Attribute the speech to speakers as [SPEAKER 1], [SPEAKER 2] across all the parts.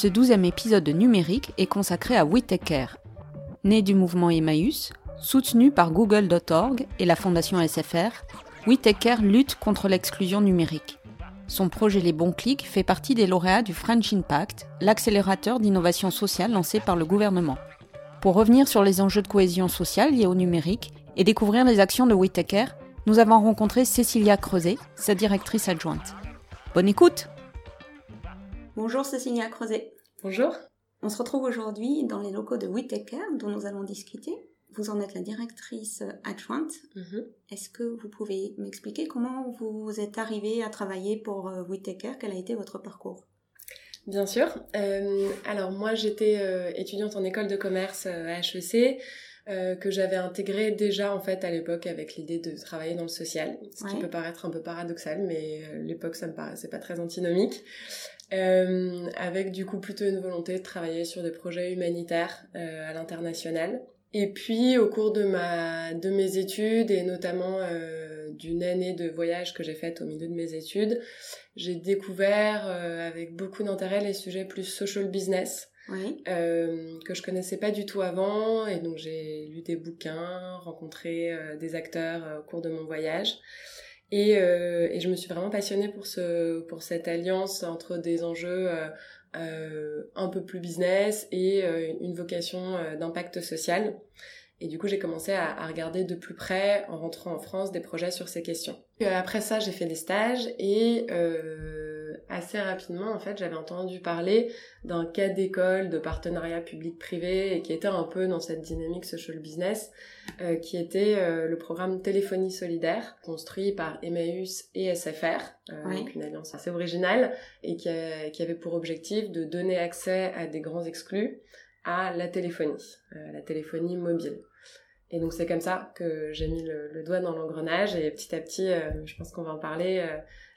[SPEAKER 1] Ce douzième épisode de Numérique est consacré à We Né du mouvement Emmaüs, soutenu par Google.org et la fondation SFR, We lutte contre l'exclusion numérique. Son projet Les Bons Clics fait partie des lauréats du French Impact, l'accélérateur d'innovation sociale lancé par le gouvernement. Pour revenir sur les enjeux de cohésion sociale liés au numérique et découvrir les actions de We nous avons rencontré Cécilia Creuset, sa directrice adjointe. Bonne écoute Bonjour Cécilia Creuset.
[SPEAKER 2] Bonjour.
[SPEAKER 1] On se retrouve aujourd'hui dans les locaux de Whittaker dont nous allons discuter. Vous en êtes la directrice adjointe. Mhm. Est-ce que vous pouvez m'expliquer comment vous êtes arrivée à travailler pour euh, Whittaker Quel a été votre parcours?
[SPEAKER 2] Bien sûr. Euh, alors moi j'étais euh, étudiante en école de commerce à HEC. que j'avais intégré déjà en fait à l'époque avec l'idée de travailler dans le social, ce qui peut paraître un peu paradoxal, mais l'époque ça me paraissait pas très antinomique. Euh, avec du coup plutôt une volonté de travailler sur des projets humanitaires euh, à l'international. Et puis au cours de ma de mes études et notamment euh, d'une année de voyage que j'ai faite au milieu de mes études, j'ai découvert avec beaucoup d'intérêt les sujets plus social business. Oui. Euh, que je connaissais pas du tout avant et donc j'ai lu des bouquins, rencontré des acteurs au cours de mon voyage et, euh, et je me suis vraiment passionnée pour, ce, pour cette alliance entre des enjeux euh, euh un peu plus business et euh, une vocation euh, d'impact social. Et du coup, j'ai commencé à, à, regarder de plus près, en rentrant en France, des projets sur ces questions. après ça, j'ai fait des stages et assez rapidement, en fait, j'avais entendu parler d'un cas d'école de partenariat public-privé et qui était un peu dans cette dynamique social business, euh, qui était euh, le programme Téléphonie solidaire, construit par Emmaüs et SFR, euh, donc une alliance assez originale, et qui, qui, avait pour objectif de donner accès à des grands exclus à la téléphonie, la téléphonie mobile. Et donc c'est comme ça que j'ai mis le, le doigt dans l'engrenage et petit à petit, je pense qu'on va en parler,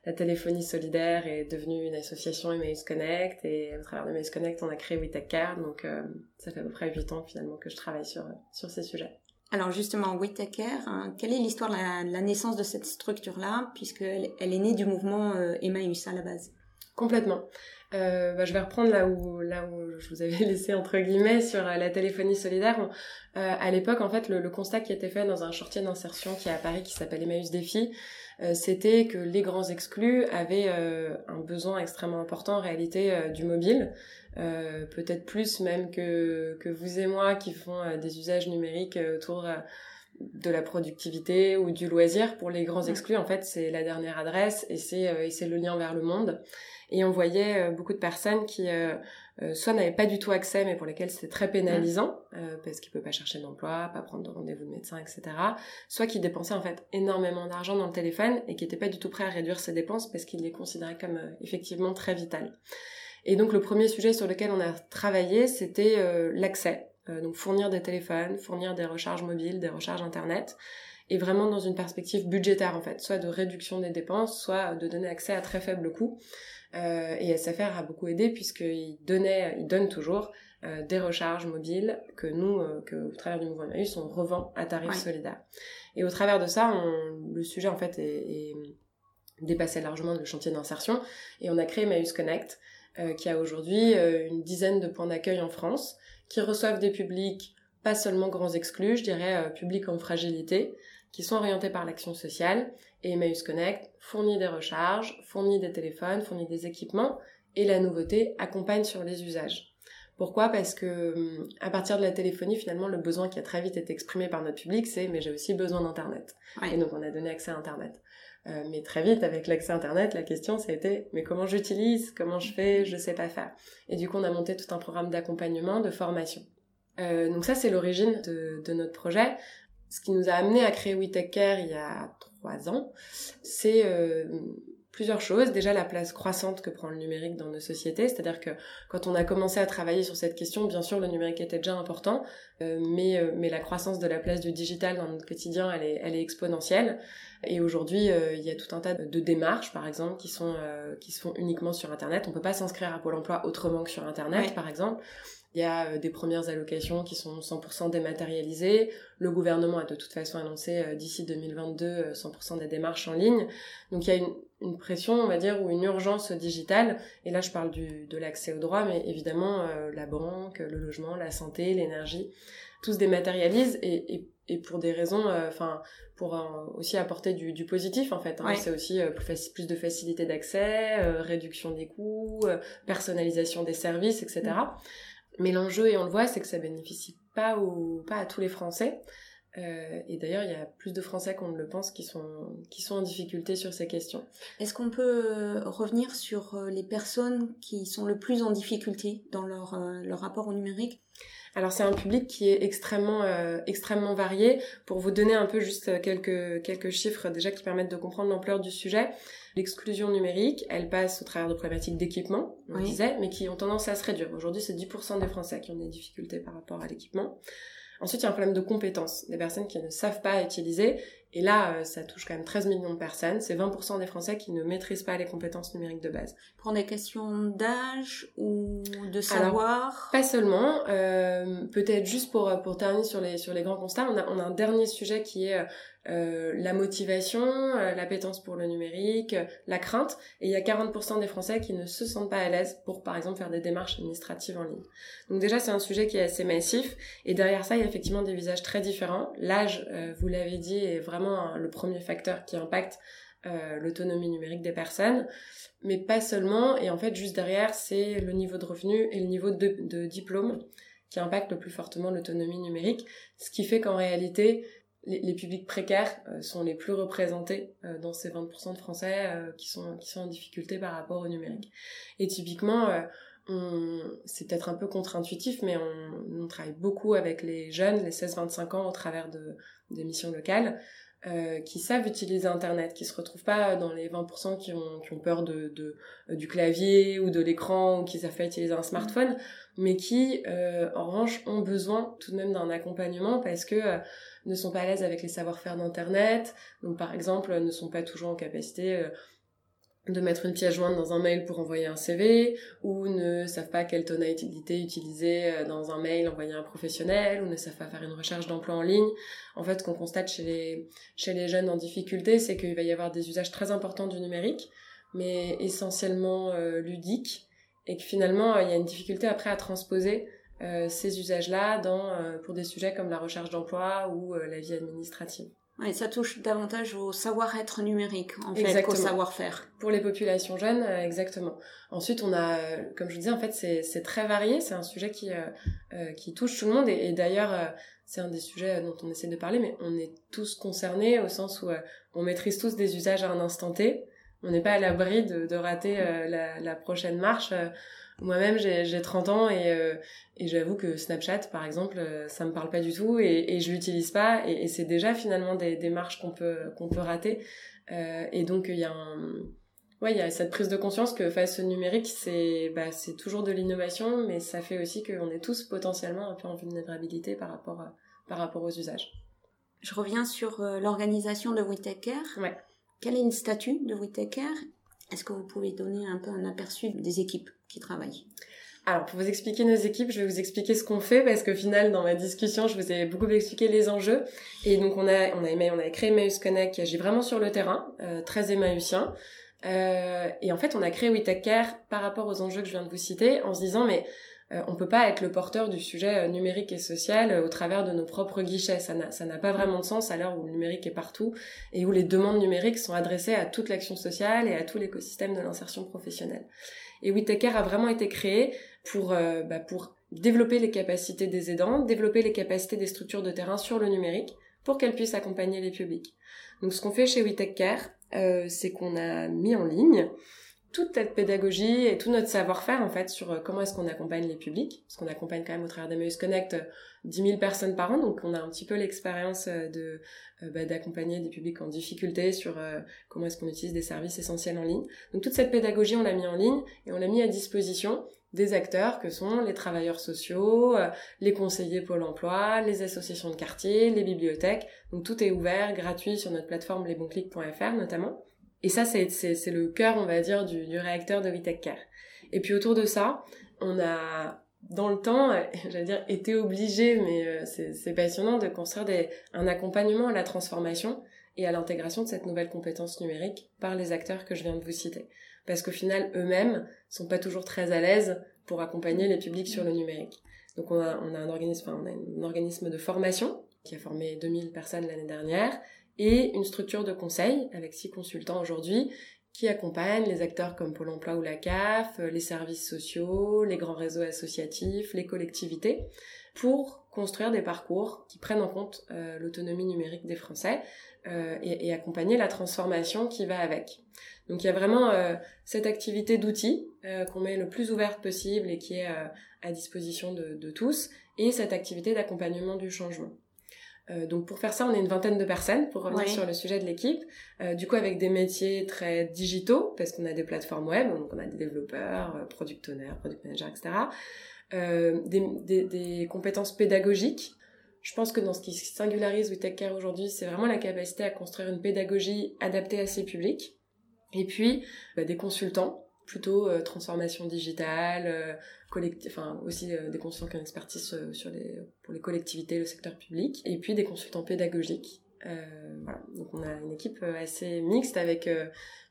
[SPEAKER 2] la téléphonie solidaire est devenue une association Emmaüs Connect et à travers Emmaüs Connect, on a créé Care. Donc euh, ça fait à peu près 8 ans finalement que je travaille sur, ces sujets.
[SPEAKER 1] Alors justement, Care, hein, quelle est l'histoire de la, naissance de cette structure-là, puisqu'elle elle est née du mouvement euh, Emmaüs à la base?
[SPEAKER 2] Complètement. Euh, bah, je vais reprendre là où là où je vous avais laissé entre guillemets sur euh, la téléphonie solidaire. Euh, à l'époque, en fait, le, constat qui était fait dans un chantier d'insertion qui est à Paris, qui s'appelle Emmaüs Défi, euh, c'était que les grands exclus avaient un besoin extrêmement important en réalité du mobile, peut-être plus même que, que vous et moi qui font des usages numériques autour de la productivité ou du loisir. Pour les grands exclus, en fait, c'est la dernière adresse et c'est le lien vers le monde. Et on voyait beaucoup de personnes qui euh, soit n'avaient pas du tout accès, mais pour lesquels c'était très pénalisant, euh, parce qu'ils ne peuvent pas chercher d'emploi, pas prendre de rendez-vous de médecin, etc. Soit qui dépensaient en fait énormément d'argent dans le téléphone et qui n'étaient pas du tout prêts à réduire ses dépenses parce qu'ils les considéraient comme euh, effectivement très vitales. Et donc le premier sujet sur lequel on a travaillé, c'était l'accès. Donc fournir des téléphones, fournir des recharges mobiles, des recharges internet et vraiment dans une perspective budgétaire en fait, soit de réduction des dépenses, soit de donner accès à très faible coût. Euh, et SFR a beaucoup aidé puisqu'il donnait, il donne toujours euh, des recharges mobiles que nous, euh, que au travers du mouvement Emmaüs, on revend à tarif solidaire. Et au travers de ça, on, le sujet en fait est, est dépassé largement le chantier d'insertion et on a créé Emmaüs Connect euh, qui a aujourd'hui euh, une dizaine de points d'accueil en France qui reçoivent des publics pas seulement grands exclus, je dirais publics en fragilité, qui sont orientés par l'action sociale. Et Emmaüs Connect fournit des recharges, fournit des téléphones, fournit des équipements, et la nouveauté accompagne sur les usages. Pourquoi? Parce que hum, à partir de la téléphonie, finalement, le besoin qui a très vite été exprimé par notre public, c'est mais j'ai aussi besoin d'internet. Et donc on a donné accès à internet. Euh, mais très vite, avec l'accès Internet, la question, c'était mais comment j'utilise Comment je fais Je sais pas faire. Et du coup, on a monté tout un programme d'accompagnement, de formation. Euh, donc ça, c'est l'origine de, de, notre projet ce qui nous a amené à créer We Care il y a trois ans, c'est euh, plusieurs choses. Déjà la place croissante que prend le numérique dans nos sociétés, c'est-à-dire que quand on a commencé à travailler sur cette question, bien sûr le numérique était déjà important, euh, mais, euh, mais la croissance de la place du digital dans notre quotidien, elle est, elle est exponentielle. Et aujourd'hui, euh, il y a tout un tas de démarches, par exemple, qui sont qui se font uniquement sur Internet. On peut pas s'inscrire à Pôle Emploi autrement que sur Internet, par exemple. Il y a des premières allocations qui sont 100% dématérialisées. Le gouvernement a de toute façon annoncé d'ici 2022 100% des démarches en ligne. Donc il y a une, une pression, on va dire, ou une urgence digitale. Et là, je parle du, de l'accès aux droits, mais évidemment, euh, la banque, le logement, la santé, l'énergie, tout se dématérialise et, et, et pour des raisons, euh, enfin, pour aussi apporter du, du, positif, en fait. Hein. C'est aussi euh, plus, plus, de facilité d'accès, réduction des coûts, personnalisation des services, etc. Mais l'enjeu, et on le voit, c'est que ça bénéficie pas, au, pas à tous les Français. Euh, et d'ailleurs, il y a plus de Français qu'on ne le pense qui sont, qui sont en difficulté sur ces questions.
[SPEAKER 1] Est-ce qu'on peut euh, revenir sur euh, les personnes qui sont le plus en difficulté dans leur, leur rapport au numérique?
[SPEAKER 2] Alors c'est un public qui est extrêmement extrêmement varié. Pour vous donner un peu juste quelques quelques chiffres déjà qui permettent de comprendre l'ampleur du sujet, l'exclusion numérique, elle passe au travers de problématiques d'équipement, on disait, mais qui ont tendance à se réduire. Aujourd'hui, c'est 10% des Français qui ont des difficultés par rapport à l'équipement. Ensuite, il y a un problème de compétences, des personnes qui ne savent pas utiliser. Et là, euh, ça touche quand même 13 millions de personnes. C'est 20% des Français qui ne maîtrisent pas les compétences numériques de base.
[SPEAKER 1] Pour des questions d'âge ou de savoir?
[SPEAKER 2] Pas seulement. Euh, Peut-être juste pour, pour terminer sur les, sur les grands constats, on a, on a un dernier sujet qui est euh, euh, la motivation, euh, l'appétence pour le numérique, la crainte. Et il y a 40% des Français qui ne se sentent pas à l'aise pour, par exemple, faire des démarches administratives en ligne. Donc déjà, c'est un sujet qui est assez massif. Et derrière ça, il y a effectivement des visages très différents. L'âge, euh, vous l'avez dit, est vraiment le premier facteur qui impacte l'autonomie numérique des personnes. Mais pas seulement. Et en fait, juste derrière, c'est le niveau de revenu et le niveau de, de diplôme qui impactent le plus fortement l'autonomie numérique. Ce qui fait qu'en réalité, les, publics précaires euh, sont les plus représentés euh, dans ces 20% de Français euh, qui sont qui sont en difficulté par rapport au numérique. Et typiquement, c'est peut-être un peu contre-intuitif, mais on, on, travaille beaucoup avec les jeunes, les 16-25 ans, au travers de missions locales. qui savent utiliser Internet, qui se retrouvent pas dans les 20% qui ont, qui ont peur de, de, du clavier ou de l'écran ou qui savent pas utiliser un smartphone, mais qui, en revanche, ont besoin tout de même d'un accompagnement parce que ne sont pas à l'aise avec les savoir-faire d'Internet, donc par exemple ne sont pas toujours en capacité euh, de mettre une pièce jointe dans un mail pour envoyer un CV, ou ne savent pas quelle tonalité utiliser euh, dans un mail envoyé à un professionnel, ou ne savent pas faire une recherche d'emploi en ligne. En fait, ce qu'on constate chez les, jeunes en difficulté, c'est qu'il va y avoir des usages très importants du numérique, mais essentiellement euh, ludiques, et que finalement, il y a une difficulté après à transposer euh, ces usages-là dans euh, pour des sujets comme la recherche d'emploi ou euh, la vie administrative.
[SPEAKER 1] Et ça touche davantage au savoir-être numérique, en fait, qu'au savoir-faire.
[SPEAKER 2] Pour les populations jeunes, exactement. Ensuite, on a, comme je disais, en fait, c'est très varié. C'est un sujet qui qui touche tout le monde. Et, d'ailleurs, c'est un des sujets dont on essaie de parler, mais on est tous concernés au sens où on maîtrise tous des usages à un instant T. On n'est pas à l'abri de, de, rater la, la, prochaine marche. Moi-même, j'ai 30 ans et, euh, et j'avoue que Snapchat, par exemple, euh, ça me parle pas du tout et, et je l'utilise pas. Et, et c'est déjà finalement des démarches qu'on peut qu'on peut rater. Euh, et donc il y a un, ouais, il y a cette prise de conscience que face au numérique, c'est bah c'est toujours de l'innovation, mais ça fait aussi qu'on est tous potentiellement un peu en vulnérabilité par rapport à, par rapport aux usages.
[SPEAKER 1] Je reviens sur l'organisation de WeTakeCare.
[SPEAKER 2] Ouais.
[SPEAKER 1] Quel est le statut de WeTakeCare Est-ce que vous pouvez donner un peu un aperçu des équipes? Qui travaillent
[SPEAKER 2] alors, pour vous expliquer nos équipes, je vais vous expliquer ce qu'on fait parce qu'au final, dans ma discussion, je vous ai beaucoup expliqué les enjeux. Et donc, on a, on a, on a créé Emmaüs Connect qui agit vraiment sur le terrain, euh, très émaüsien. Euh, et en fait, on a créé WeTech Care par rapport aux enjeux que je viens de vous citer en se disant, mais euh, on peut pas être le porteur du sujet euh, numérique et social au travers de nos propres guichets. Ça n'a pas vraiment de sens à l'heure où le numérique est partout et où les demandes numériques sont adressées à toute l'action sociale et à tout l'écosystème de l'insertion professionnelle. Et WeTakeCare a vraiment été créé pour, euh, bah, pour développer les capacités des aidants, développer les capacités des structures de terrain sur le numérique pour qu'elles puissent accompagner les publics. Donc ce qu'on fait chez WeTakeCare, euh, c'est qu'on a mis en ligne toute cette pédagogie et tout notre savoir-faire en fait sur euh, comment est-ce qu'on accompagne les publics, parce qu'on accompagne quand même au travers d'Emmaüs Connect 10 000 personnes par an, donc on a un petit peu l'expérience de bah, d'accompagner des publics en difficulté sur comment est-ce qu'on utilise des services essentiels en ligne. Donc toute cette pédagogie on l'a mis en ligne et on l'a mis à disposition des acteurs que sont les travailleurs sociaux, euh, les conseillers Pôle emploi, les associations de quartier, les bibliothèques. Donc tout est ouvert, gratuit sur notre plateforme lesbonclics.fr notamment. Et ça, c'est, le cœur, on va dire, du, réacteur de Vitech Care. Et puis autour de ça, on a, dans le temps, j'allais dire, été obligé, mais euh, c'est, passionnant de construire un accompagnement à la transformation et à l'intégration de cette nouvelle compétence numérique par les acteurs que je viens de vous citer parce qu'au final, eux-mêmes sont pas toujours très à l'aise pour accompagner les publics sur le numérique. Donc on a un organisme, enfin, on a un organisme de formation qui a formé 2000 personnes l'année dernière et une structure de conseil avec six consultants aujourd'hui qui accompagnent les acteurs comme Pôle emploi ou la CAF, les services sociaux, les grands réseaux associatifs, les collectivités, pour construire des parcours qui prennent en compte euh, l'autonomie numérique des Français euh, et, accompagner la transformation qui va avec. Donc il y a vraiment euh, cette activité d'outils euh, qu'on met le plus ouverte possible et qui est euh, à disposition de, tous, et cette activité d'accompagnement du changement. Donc pour faire ça, on est une vingtaine de personnes pour revenir sur le sujet de l'équipe. du coup avec des métiers très digitaux parce qu'on a des plateformes web, donc on a des développeurs, product owners, product managers, etc. Des, des, des, compétences pédagogiques je pense que dans ce qui singularise WeTechCare aujourd'hui, c'est vraiment la capacité à construire une pédagogie adaptée à ses publics. Et puis, bah, des consultants, plutôt euh, transformation digitale, euh, aussi euh, des consultants qui ont une expertise pour les collectivités, le secteur public. Et puis des consultants pédagogiques. Donc on a une équipe assez mixte avec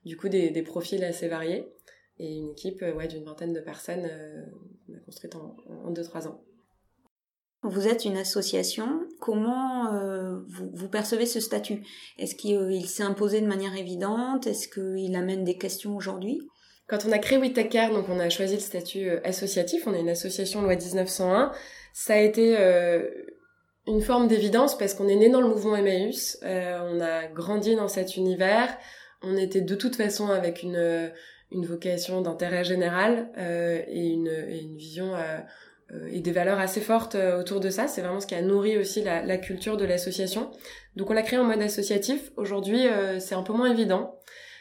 [SPEAKER 2] du coup des, profils assez variés. Et une équipe d'une vingtaine de personnes qu'on a construite en 2-3 ans.
[SPEAKER 1] Vous êtes une association. Comment vous, percevez ce statut? Est-ce qu'il s'est imposé de manière évidente? Est-ce qu'il amène des questions aujourd'hui?
[SPEAKER 2] Quand on a créé WeTechCare, donc on a choisi le statut euh, associatif. On est une association loi 1901. Ça a été euh, une forme d'évidence parce qu'on est né dans le mouvement Emmaüs. Euh, on a grandi dans cet univers. On était de toute façon avec une, vocation d'intérêt général et une, vision et des valeurs assez fortes autour de ça. C'est vraiment ce qui a nourri aussi la, la culture de l'association. Donc on l'a créé en mode associatif. Aujourd'hui, c'est un peu moins évident.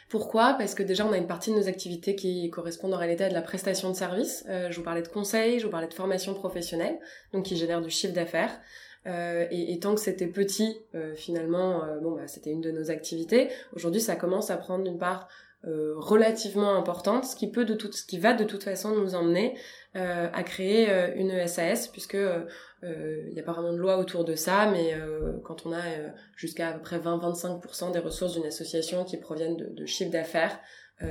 [SPEAKER 2] Pourquoi? Parce que déjà, on a une partie de nos activités qui correspondent en réalité à de la prestation de services. je vous parlais de conseils, je vous parlais de formation professionnelle, donc qui génère du chiffre d'affaires. Euh, et, tant que c'était petit, finalement, bon, bah, c'était une de nos activités. Aujourd'hui, ça commence à prendre une part euh, relativement importante, ce qui peut de toute, ce qui va de toute façon nous emmener euh, à créer euh, une SAS, puisque il n'y a pas vraiment de loi autour de ça, mais quand on a jusqu'à à peu près 20-25% des ressources d'une association qui proviennent de, de chiffre d'affaires,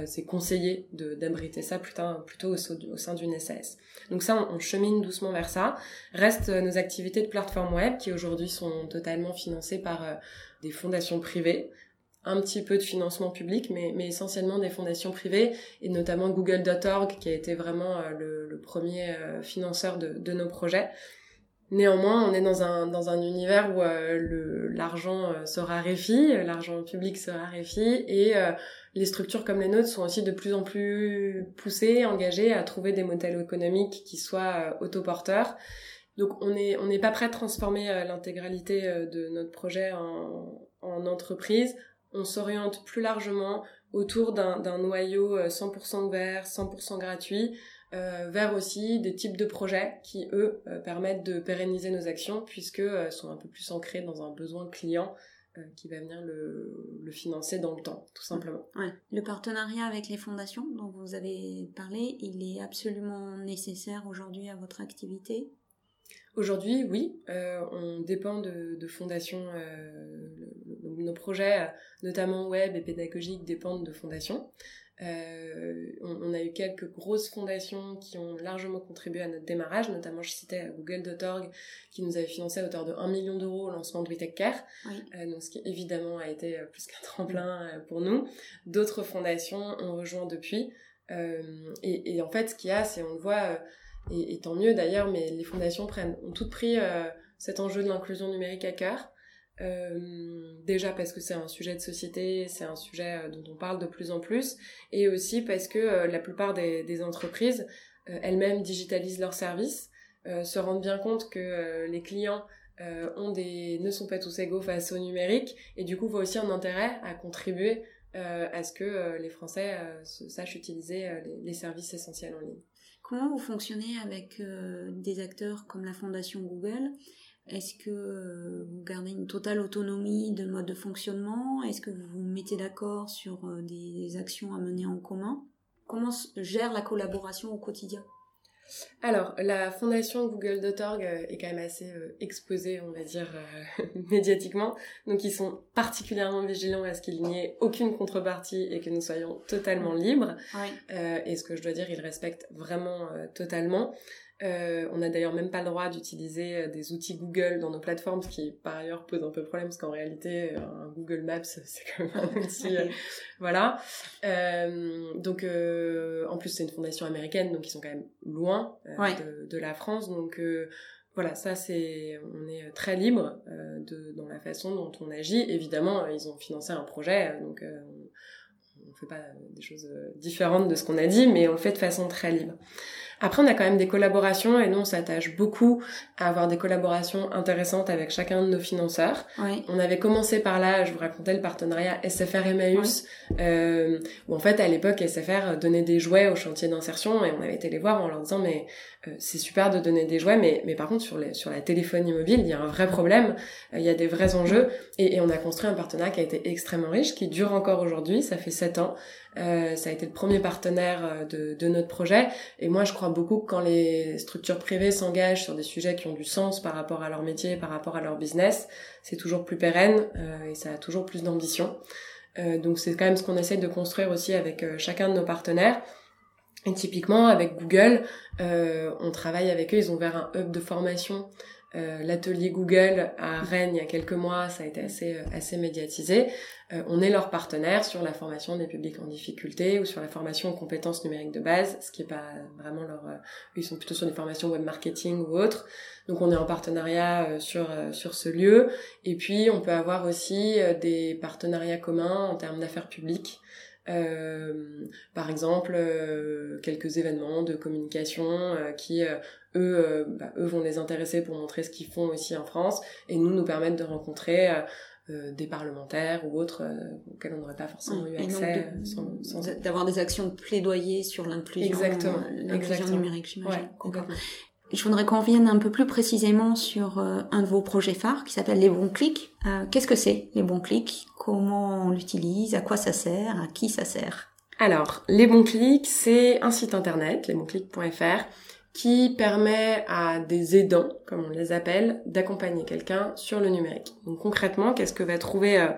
[SPEAKER 2] c'est conseillé d'abriter ça plutôt, plutôt au, sein d'une SAS. Donc ça, on, on, chemine doucement vers ça. Restent nos activités de plateforme web qui aujourd'hui sont totalement financées par des fondations privées un petit peu de financement public, mais, essentiellement des fondations privées, et notamment Google.org, qui a été vraiment euh, le, premier euh, financeur de, nos projets. Néanmoins, on est dans un, dans un univers où euh, l'argent se raréfie, l'argent public se raréfie, et les structures comme les nôtres sont aussi de plus en plus poussées, engagées à trouver des modèles économiques qui soient autoporteurs. Donc on n'est on n'est pas prêt à transformer l'intégralité de notre projet en entreprise on s'oriente plus largement autour d'un noyau 100% euh, ouvert, 100% gratuit, euh, vers aussi des types de projets qui, eux, euh, permettent de pérenniser nos actions puisque sont un peu plus ancrés dans un besoin client qui va venir le, le, financer dans le temps, tout simplement.
[SPEAKER 1] Ouais. Le partenariat avec les fondations dont vous avez parlé, il est absolument nécessaire aujourd'hui à votre activité?
[SPEAKER 2] Aujourd'hui, oui, euh, on dépend de, de fondations. Euh, nos projets, notamment web et pédagogiques, dépendent de fondations. Euh, on, on, a eu quelques grosses fondations qui ont largement contribué à notre démarrage, notamment je citais Google.org qui nous avait financé à hauteur de 1 million d'euros au lancement de WeTech Care, oui. euh, donc ce qui évidemment a été plus qu'un tremplin euh, pour nous. D'autres fondations ont rejoint depuis, euh, et, et, en fait ce qu'il y a, c'est on le voit et, et tant mieux d'ailleurs, mais les fondations prennent, ont toutes pris euh, cet enjeu de l'inclusion numérique à cœur. Euh, déjà parce que c'est un sujet de société, c'est un sujet euh, dont on parle de plus en plus, et aussi parce que euh, la plupart des, entreprises elles-mêmes digitalisent leurs services, se rendent bien compte que les clients ne sont pas tous égaux face au numérique, et du coup voient aussi un intérêt à contribuer à ce que les Français sachent utiliser les, services essentiels en ligne.
[SPEAKER 1] Comment vous fonctionnez avec des acteurs comme la Fondation Google? Est-ce que euh, vous gardez une totale autonomie de mode de fonctionnement? Est-ce que vous vous mettez d'accord sur euh, des actions à mener en commun? Comment se gère la collaboration au quotidien?
[SPEAKER 2] Alors, la fondation google.org euh, est quand même assez exposée, on va dire, médiatiquement. Donc, ils sont particulièrement vigilants à ce qu'il n'y ait aucune contrepartie et que nous soyons totalement libres. et ce que je dois dire, ils respectent vraiment totalement. Euh, on n'a d'ailleurs même pas le droit d'utiliser euh, des outils Google dans nos plateformes, ce qui par ailleurs pose un peu problème parce qu'en réalité, euh, un Google Maps c'est quand même un outil, voilà. donc en plus c'est une fondation américaine, donc ils sont quand même loin de, la France, donc voilà, ça c'est, on est très libre de, dans la façon dont on agit. Évidemment, ils ont financé un projet, donc on, on fait pas des choses différentes de ce qu'on a dit, mais on le fait de façon très libre. Après, on a quand même des collaborations et nous, on s'attache beaucoup à avoir des collaborations intéressantes avec chacun de nos financeurs. On avait commencé par là, je vous racontais le partenariat SFR Emmaüs, euh, où en fait, à l'époque, SFR donnait des jouets au chantier d'insertion et on avait été les voir en leur disant, mais c'est super de donner des jouets, mais, mais par contre, sur, les, sur la téléphonie mobile, il y a un vrai problème, euh, il y a des vrais enjeux et, et on a construit un partenariat qui a été extrêmement riche, qui dure encore aujourd'hui, ça fait sept ans. Euh, ça a été le premier partenaire euh, de, de, notre projet. Et moi, je crois beaucoup que quand les structures privées s'engagent sur des sujets qui ont du sens par rapport à leur métier, par rapport à leur business, c'est toujours plus pérenne euh, et ça a toujours plus d'ambition. Euh, donc c'est quand même ce qu'on essaie de construire aussi avec euh, chacun de nos partenaires. Et typiquement, avec Google, on travaille avec eux, ils ont ouvert un hub de formation euh, l'atelier Google à Rennes il y a quelques mois, ça a été assez, euh, assez médiatisé. Euh, on est leur partenaire sur la formation des publics en difficulté ou sur la formation aux compétences numériques de base, ce qui est pas vraiment leur... ils sont plutôt sur des formations web marketing ou autres. Donc on est en partenariat sur, sur ce lieu. Et puis on peut avoir aussi des partenariats communs en termes d'affaires publiques. Euh, par exemple, euh, quelques événements de communication euh, qui, eux, bah, eux vont les intéresser pour montrer ce qu'ils font aussi en France et nous nous permettent de rencontrer des parlementaires ou autres auxquels on n'aurait pas forcément eu accès
[SPEAKER 1] d'avoir des actions de plaidoyer sur l'inclusion l'inclusion numérique j'imagine je voudrais qu'on revienne un peu plus précisément sur euh, un de vos projets phares qui s'appelle les bons clics. Euh, qu'est-ce que c'est les bons clics? Comment on l'utilise? À quoi ça sert? À qui ça sert?
[SPEAKER 2] Alors, les bons clics, c'est un site internet, lesbonsclics.fr, qui permet à des aidants, comme on les appelle, d'accompagner quelqu'un sur le numérique. Donc concrètement, qu'est-ce que va trouver euh,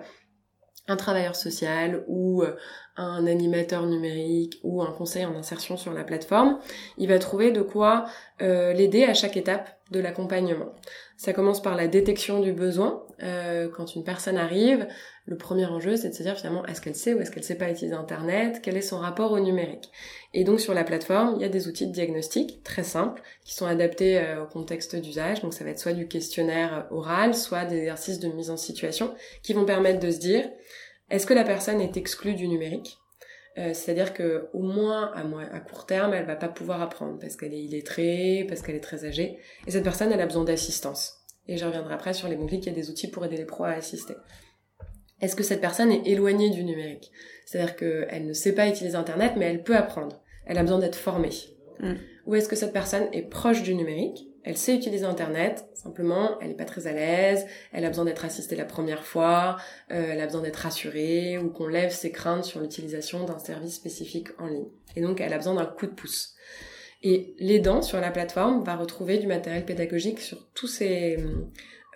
[SPEAKER 2] un travailleur social ou euh, un animateur numérique ou un conseil en insertion sur la plateforme, il va trouver de quoi euh, l'aider à chaque étape de l'accompagnement. Ça commence par la détection du besoin. Euh, quand une personne arrive, le premier enjeu, c'est de se dire finalement, est-ce qu'elle sait ou est-ce qu'elle sait pas utiliser Internet? Quel est son rapport au numérique? Et donc sur la plateforme, il y a des outils de diagnostic très simples qui sont adaptés au contexte d'usage. Donc ça va être soit du questionnaire oral, soit des exercices de mise en situation qui vont permettre de se dire est-ce que la personne est exclue du numérique? Euh, C'est-à-dire que au moins à, à, court terme, elle va pas pouvoir apprendre parce qu'elle est illettrée, parce qu'elle est très âgée. Et cette personne, elle a besoin d'assistance. Et je reviendrai après sur les bons clics, il y a des outils pour aider les pros à assister. Est-ce que cette personne est éloignée du numérique? C'est-à-dire qu'elle ne sait pas utiliser Internet, mais elle peut apprendre. Elle a besoin d'être formée. Mm. Ou est-ce que cette personne est proche du numérique? Elle sait utiliser Internet, simplement, elle n'est pas très à l'aise, elle a besoin d'être assistée la première fois, euh, elle a besoin d'être rassurée, ou qu'on lève ses craintes sur l'utilisation d'un service spécifique en ligne. Et donc, elle a besoin d'un coup de pouce. Et l'aidant sur la plateforme va retrouver du matériel pédagogique sur tous ces,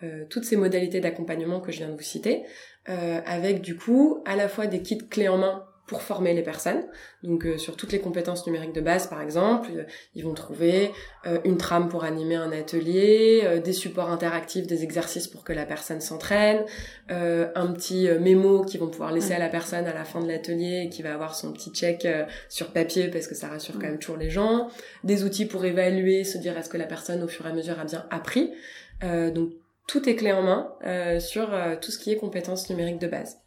[SPEAKER 2] euh, toutes ces modalités d'accompagnement que je viens de vous citer, euh, avec du coup à la fois des kits clés en main pour former les personnes. Donc euh, sur toutes les compétences numériques de base, par exemple, euh, ils vont trouver euh, une trame pour animer un atelier, des supports interactifs, des exercices pour que la personne s'entraîne, un petit mémo qu'ils vont pouvoir laisser à la personne à la fin de l'atelier et qui va avoir son petit check sur papier parce que ça rassure quand même toujours les gens, des outils pour évaluer, se dire est-ce que la personne au fur et à mesure a bien appris. donc tout est clé en main sur tout ce qui est compétences numériques de base.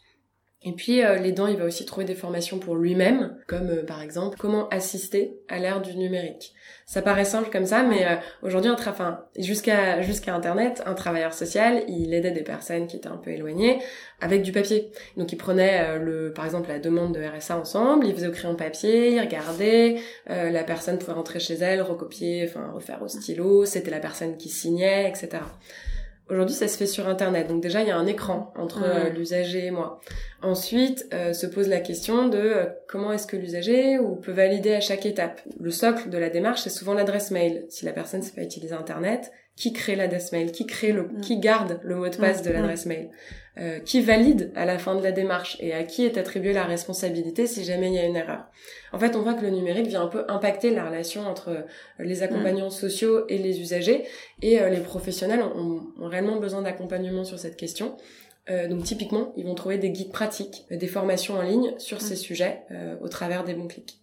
[SPEAKER 2] Et puis euh, l'aidant, il va aussi trouver des formations pour lui-même, comme euh, par exemple comment assister à l'ère du numérique. Ça paraît simple comme ça, mais euh, aujourd'hui, enfin, jusqu'à jusqu'à Internet, un travailleur social, il aidait des personnes qui étaient un peu éloignées avec du papier. Donc il prenait le, par exemple, la demande de RSA ensemble, il faisait au crayon papier, il regardait, la personne pouvait rentrer chez elle, recopier, enfin refaire au stylo, c'était la personne qui signait, etc. Aujourd'hui, ça se fait sur Internet. Donc déjà, il y a un écran entre euh, l'usager et moi. Ensuite, euh, se pose la question de euh, comment est-ce que l'usager ou peut valider à chaque étape. Le socle de la démarche, c'est souvent l'adresse mail. Si la personne ne sait pas utiliser Internet, qui crée l'adresse mail, qui crée le, mm. qui garde le mot de passe de mm. l'adresse mail, euh, qui valide à la fin de la démarche et à qui est attribuée la responsabilité si jamais il y a une erreur. En fait, on voit que le numérique vient un peu impacter la relation entre les accompagnants mm. sociaux et les usagers et euh, les professionnels ont, ont, réellement besoin d'accompagnement sur cette question. Euh, donc typiquement, ils vont trouver des guides pratiques, des formations en ligne sur ces sujets au travers des bons clics.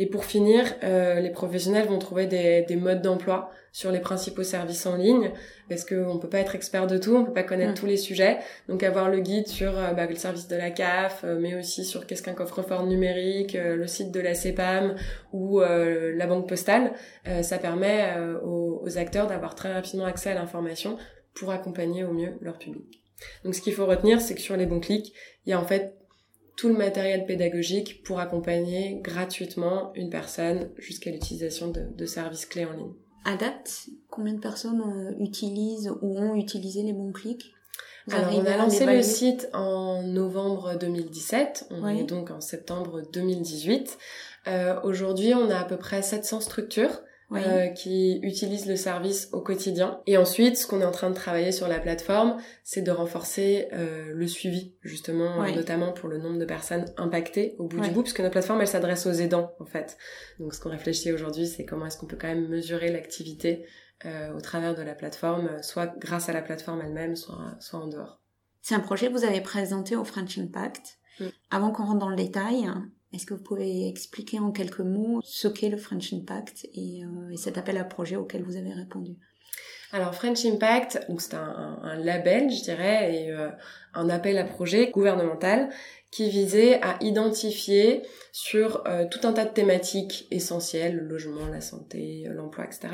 [SPEAKER 2] Et pour finir, euh, les professionnels vont trouver des, des modes d'emploi sur les principaux services en ligne, parce qu'on peut pas être expert de tout, on peut pas connaître mm. tous les sujets. Donc avoir le guide sur euh, bah, le service de la CAF, euh, mais aussi sur qu'est-ce qu'un coffre-fort numérique, le site de la CEPAM ou la banque postale, ça permet aux, aux acteurs d'avoir très rapidement accès à l'information pour accompagner au mieux leur public. Donc ce qu'il faut retenir, c'est que sur les bons clics, il y a en fait tout le matériel pédagogique pour accompagner gratuitement une personne jusqu'à l'utilisation de, services clés en ligne.
[SPEAKER 1] À date, combien de personnes euh, utilisent ou ont utilisé les bons clics
[SPEAKER 2] Alors, on a lancé le site en novembre 2017, on est donc en septembre 2018. Euh, Aujourd'hui, on a à peu près 700 structures euh, qui utilisent le service au quotidien. Et ensuite, ce qu'on est en train de travailler sur la plateforme, c'est de renforcer euh, le suivi, justement, notamment pour le nombre de personnes impactées au bout du bout, puisque notre plateforme, elle s'adresse aux aidants, en fait. Donc, ce qu'on réfléchit aujourd'hui, c'est comment est-ce qu'on peut quand même mesurer l'activité euh, au travers de la plateforme, soit grâce à la plateforme elle-même, soit, soit en dehors.
[SPEAKER 1] C'est un projet que vous avez présenté au French Impact. Mm. Avant qu'on rentre dans le détail, est-ce que vous pouvez expliquer en quelques mots ce qu'est le French Impact et, euh, cet appel à projet auquel vous avez répondu?
[SPEAKER 2] Alors French Impact, c'est un, label, je dirais, et euh, un appel à projet gouvernemental qui visait à identifier sur euh, tout un tas de thématiques essentielles, le logement, la santé, l'emploi, etc.,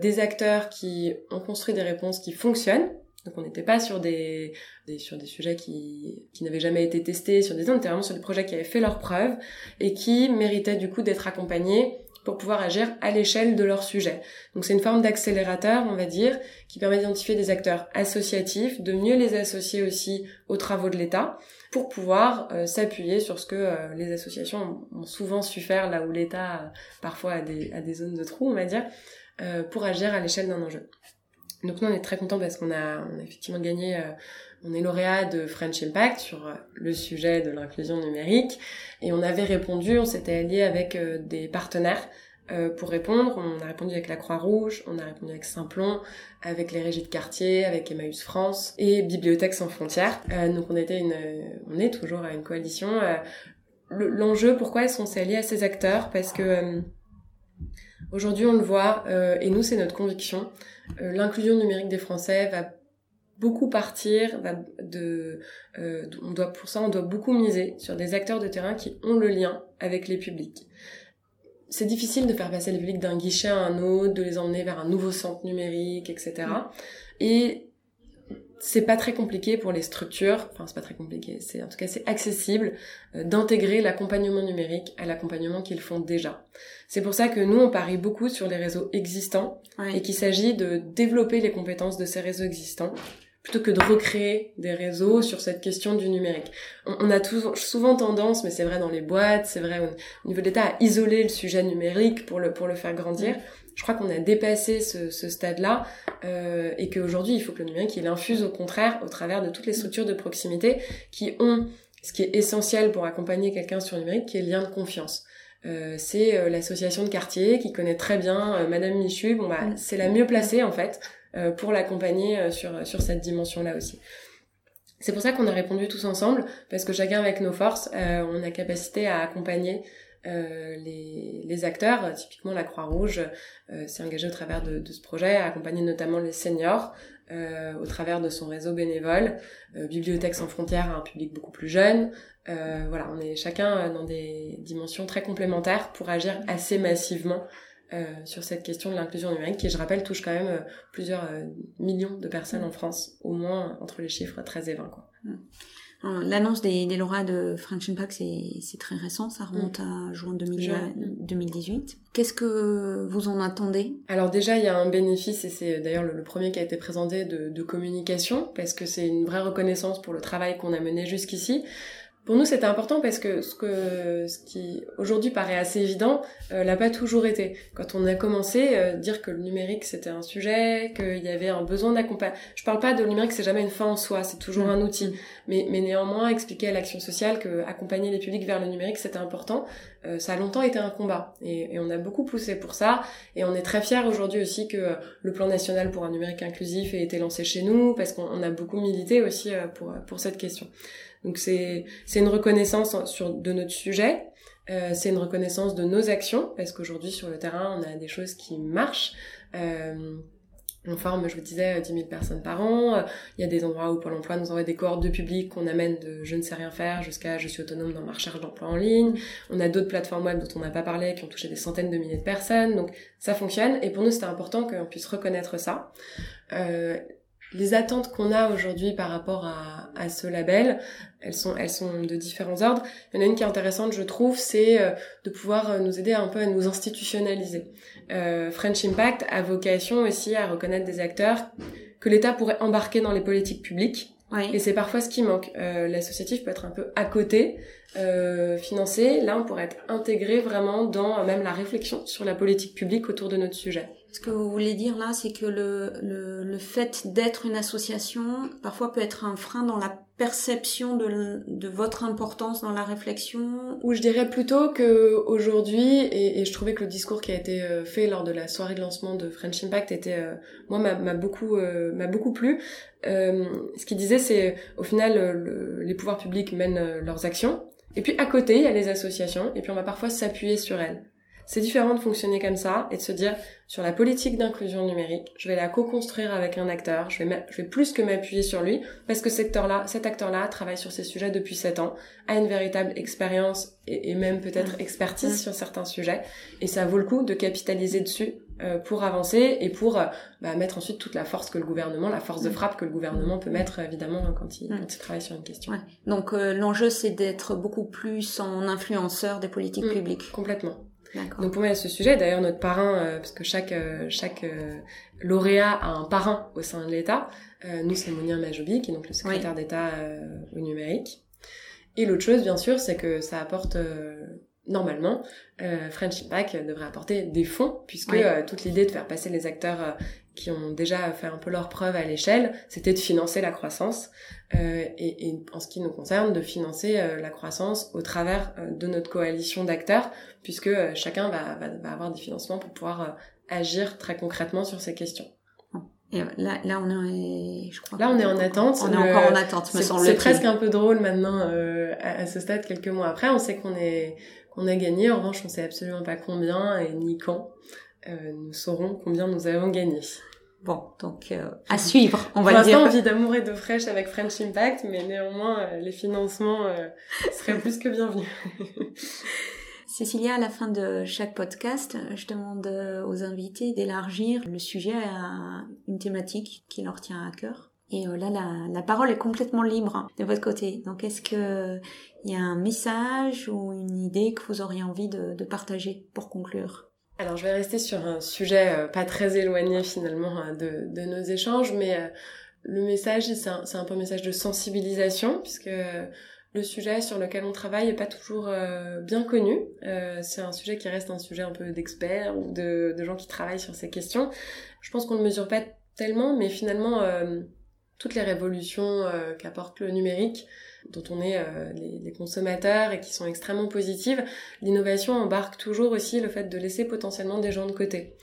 [SPEAKER 2] des acteurs qui ont construit des réponses qui fonctionnent donc on n'était pas sur des, sur des sujets qui, qui n'avaient jamais été testés, sur des on était vraiment sur des projets qui avaient fait leurs preuves et qui méritaient du coup d'être accompagnés pour pouvoir agir à l'échelle de leur sujet. Donc c'est une forme d'accélérateur, on va dire, qui permet d'identifier des acteurs associatifs, de mieux les associer aussi aux travaux de l'État, pour pouvoir euh, s'appuyer sur ce que euh, les associations ont souvent su faire là où l'État euh, parfois a des, a des zones de trous, on va dire, pour agir à l'échelle d'un enjeu. Donc nous on est très contents parce qu'on a, effectivement gagné, euh, on est lauréat de French Impact sur euh, le sujet de l'inclusion numérique et on avait répondu, on s'était allié avec euh, des partenaires pour répondre. On a répondu avec la Croix-Rouge, on a répondu avec Simplon, avec les régies de quartier, avec Emmaüs France et Bibliothèques sans frontières. donc on était une, on est toujours à une coalition. L'enjeu, pourquoi est-ce qu'on s'est allié à ces acteurs? Parce que Aujourd'hui, on le voit, et nous, c'est notre conviction, l'inclusion numérique des Français va beaucoup partir va de, euh, on doit pour ça on doit beaucoup miser sur des acteurs de terrain qui ont le lien avec les publics. C'est difficile de faire passer les publics d'un guichet à un autre de les emmener vers un nouveau centre numérique etc et c'est pas très compliqué pour les structures, enfin c'est pas très compliqué, c'est en tout cas c'est accessible euh, d'intégrer l'accompagnement numérique à l'accompagnement qu'ils font déjà. C'est pour ça que nous on parie beaucoup sur les réseaux existants et qu'il s'agit de développer les compétences de ces réseaux existants plutôt que de recréer des réseaux sur cette question du numérique. On, a souvent tendance, mais c'est vrai dans les boîtes, c'est vrai au, niveau de l'État, à isoler le sujet numérique pour le, pour le faire grandir je crois qu'on a dépassé ce, ce stade-là euh, et qu'aujourd'hui, il faut que le numérique, il infuse au contraire au travers de toutes les structures de proximité qui ont ce qui est essentiel pour accompagner quelqu'un sur le numérique, qui est le lien de confiance. Euh, c'est euh, l'association de quartier qui connaît très bien euh, Madame Michu. Bon bah, c'est la mieux placée en fait euh, pour l'accompagner sur sur cette dimension-là aussi. C'est pour ça qu'on a répondu tous ensemble parce que chacun avec nos forces, on a capacité à accompagner les, les, acteurs, typiquement la Croix-Rouge, s'est engagée au travers de, de, ce projet, à accompagner notamment les seniors au travers de son réseau bénévole. Bibliothèque sans frontières a un public beaucoup plus jeune. voilà, on est chacun dans des dimensions très complémentaires pour agir assez massivement euh, sur cette question de l'inclusion numérique qui, je rappelle, touche quand même euh, plusieurs euh, millions de personnes en France, au moins entre les chiffres 13 et 20. Quoi. Mm.
[SPEAKER 1] L'annonce des, des lauréats de French Impact, c'est très récent, ça remonte mm. à juin 2018. Qu'est-ce que vous en attendez?
[SPEAKER 2] Alors déjà, il y a un bénéfice, et c'est d'ailleurs le, premier qui a été présenté de, de communication, parce que c'est une vraie reconnaissance pour le travail qu'on a mené jusqu'ici. Pour nous, c'était important parce que ce, que, ce qui aujourd'hui paraît assez évident, euh, l'a pas toujours été. Quand on a commencé, euh, dire que le numérique c'était un sujet, qu'il y avait un besoin d'accompagnement. Je parle pas de le numérique, c'est jamais une fin en soi, c'est toujours un outil. Mais, mais néanmoins, expliquer à l'action sociale que accompagner les publics vers le numérique c'était important, euh, ça a longtemps été un combat. Et, et, on a beaucoup poussé pour ça. Et on est très fiers aujourd'hui aussi que le plan national pour un numérique inclusif ait été lancé chez nous, parce qu'on a beaucoup milité aussi euh, pour, pour cette question. Donc c'est c'est une reconnaissance sur de notre sujet, euh, c'est une reconnaissance de nos actions parce qu'aujourd'hui sur le terrain on a des choses qui marchent. Euh, on forme, je vous disais, 10 000 personnes par an. Il y a des endroits où Pôle emploi nous envoie des cohortes de public qu'on amène de je ne sais rien faire jusqu'à je suis autonome dans ma recherche d'emploi en ligne. On a d'autres plateformes web dont on n'a pas parlé qui ont touché des centaines de milliers de personnes. Donc ça fonctionne. Et pour nous, c'était important qu'on puisse reconnaître ça. Euh, les attentes qu'on a aujourd'hui par rapport à, à, ce label, elles sont, elles sont de différents ordres. Il y en a une qui est intéressante, je trouve, c'est euh, de pouvoir euh, nous aider un peu à nous institutionnaliser. Euh, French Impact a vocation aussi à reconnaître des acteurs que l'État pourrait embarquer dans les politiques publiques. Et c'est parfois ce qui manque. Euh, L'associatif peut être un peu à côté, euh, financé. Là, on pourrait être intégré vraiment dans euh, même la réflexion sur la politique publique autour de notre sujet.
[SPEAKER 1] Ce que vous voulez dire là, c'est que le, le, le fait d'être une association, parfois peut être un frein dans la perception de, de votre importance dans la réflexion
[SPEAKER 2] Ou je dirais plutôt que aujourd'hui, et, et, je trouvais que le discours qui a été euh, fait lors de la soirée de lancement de French Impact était, euh, moi, m'a beaucoup, euh, m'a beaucoup plu. Euh, ce qu'il disait, c'est au final, les pouvoirs publics mènent leurs actions, et puis à côté, il y a les associations, et puis on va parfois s'appuyer sur elles. C'est différent de fonctionner comme ça et de se dire sur la politique d'inclusion numérique, je vais la co-construire avec un acteur, je vais, je vais plus que m'appuyer sur lui parce que cet acteur-là, cet acteur-là travaille sur ces sujets depuis 7 ans, a une véritable expérience et, même peut-être expertise sur certains sujets et ça vaut le coup de capitaliser dessus euh, pour avancer et pour euh, bah, mettre ensuite toute la force que le gouvernement, la force de frappe que le gouvernement peut mettre évidemment quand il, quand il travaille sur une question. Ouais.
[SPEAKER 1] Donc euh, l'enjeu c'est d'être beaucoup plus en influenceur des politiques mmh, publiques.
[SPEAKER 2] Complètement. Donc pour moi, à ce sujet, d'ailleurs notre parrain, euh, parce que chaque euh, chaque euh, lauréat a un parrain au sein de l'État. nous, c'est Mounir Majobi, qui est donc le secrétaire d'État au numérique. Et l'autre chose, bien sûr, c'est que ça apporte normalement, euh, French Impact devrait apporter des fonds, puisque toute l'idée de faire passer les acteurs qui ont déjà fait un peu leur preuve à l'échelle, c'était de financer la croissance euh, et, et, en ce qui nous concerne, de financer euh, la croissance au travers euh, de notre coalition d'acteurs, puisque euh, chacun va, va, va, avoir des financements pour pouvoir euh, agir très concrètement sur ces questions.
[SPEAKER 1] Et là, là, on est, je crois.
[SPEAKER 2] Là, on est en attente.
[SPEAKER 1] On est encore en attente, me semble
[SPEAKER 2] C'est presque un peu drôle maintenant, à, à, ce stade, quelques mois après. On sait qu'on est, qu'on a gagné. En revanche, on sait absolument pas combien et ni quand. Euh, nous saurons combien nous avons gagné.
[SPEAKER 1] Bon, donc euh, à suivre, on va
[SPEAKER 2] Pour
[SPEAKER 1] dire.
[SPEAKER 2] envie d'amour et de fraîche avec French Impact, mais néanmoins, euh, les financements seraient plus que bienvenus.
[SPEAKER 1] Cécilia, à la fin de chaque podcast, je demande aux invités d'élargir le sujet à une thématique qui leur tient à cœur. Et là, la, la parole est complètement libre de votre côté. Donc, est-ce que il y a un message ou une idée que vous auriez envie de, de partager pour conclure?
[SPEAKER 2] Alors je vais rester sur un sujet euh, pas très éloigné finalement euh, de, nos échanges, mais euh, le message, c'est un, peu un message de sensibilisation, puisque le sujet sur lequel on travaille n'est pas toujours bien connu. c'est un sujet qui reste un sujet un peu d'experts ou de, gens qui travaillent sur ces questions. Je pense qu'on ne mesure pas tellement, mais finalement, toutes les révolutions qu'apporte le numérique, dont on est euh, les, les, consommateurs et qui sont extrêmement positives, l'innovation embarque toujours aussi le fait de laisser potentiellement des gens de côté.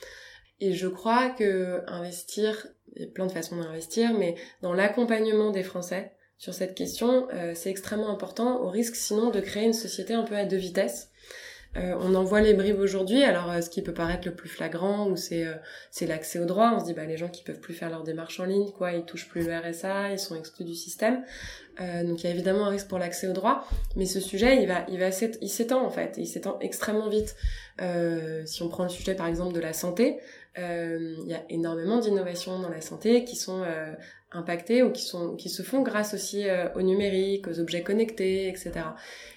[SPEAKER 2] Et je crois que investir, il y a plein de façons d'investir, mais dans l'accompagnement des Français sur cette question, euh, c'est extrêmement important, au risque sinon de créer une société un peu à deux vitesses. On en voit les bribes aujourd'hui. Alors, ce qui peut paraître le plus flagrant, ou c'est c'est l'accès au droit. On se dit, bah les gens qui peuvent plus faire leurs démarches en ligne, quoi, ils touchent plus le RSA, ils sont exclus du système. donc, il y a évidemment un risque pour l'accès au droit, mais ce sujet, il va, il il s'étend en fait, il s'étend extrêmement vite. si on prend le sujet par exemple de la santé, il y a énormément d'innovations dans la santé qui sont impactés ou qui sont qui se font grâce aussi euh, au numérique, aux objets connectés, etc.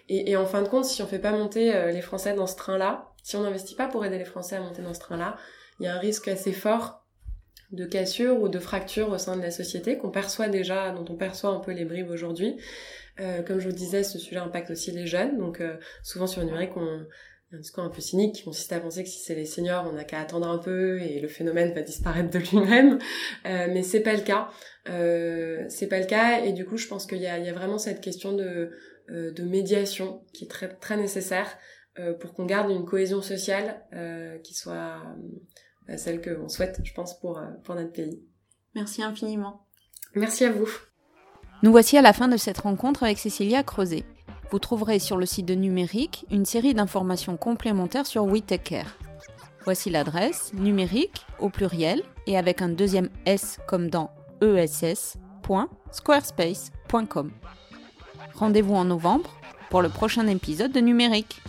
[SPEAKER 2] Et, en fin de compte, si on fait pas monter euh, les Français dans ce train-là, si on n'investit pas pour aider les Français à monter dans ce train-là, il y a un risque assez fort de cassure ou de fracture au sein de la société qu'on perçoit déjà, dont on perçoit un peu les bribes aujourd'hui. Euh, comme je vous disais, ce sujet impacte aussi les jeunes, donc euh, souvent sur le numérique, on, un discours un peu cynique qui consiste à penser que si c'est les seniors, on n'a qu'à attendre un peu et le phénomène va disparaître de lui-même. Euh, mais c'est pas le cas. Euh, c'est pas le cas et du coup, je pense qu'il y a, il y a vraiment cette question de, euh, de médiation qui est très très nécessaire euh, pour qu'on garde une cohésion sociale euh, qui soit euh, celle qu'on souhaite, je pense, pour pour notre pays.
[SPEAKER 1] Merci infiniment.
[SPEAKER 2] Merci à vous.
[SPEAKER 1] Nous voici à la fin de cette rencontre avec Cécilia Creuset. Vous trouverez sur le site de Numérique une série d'informations complémentaires sur WeTakeCare. Voici l'adresse numérique au pluriel et avec un deuxième S comme dans ess.squarespace.com. Rendez-vous en novembre pour le prochain épisode de Numérique.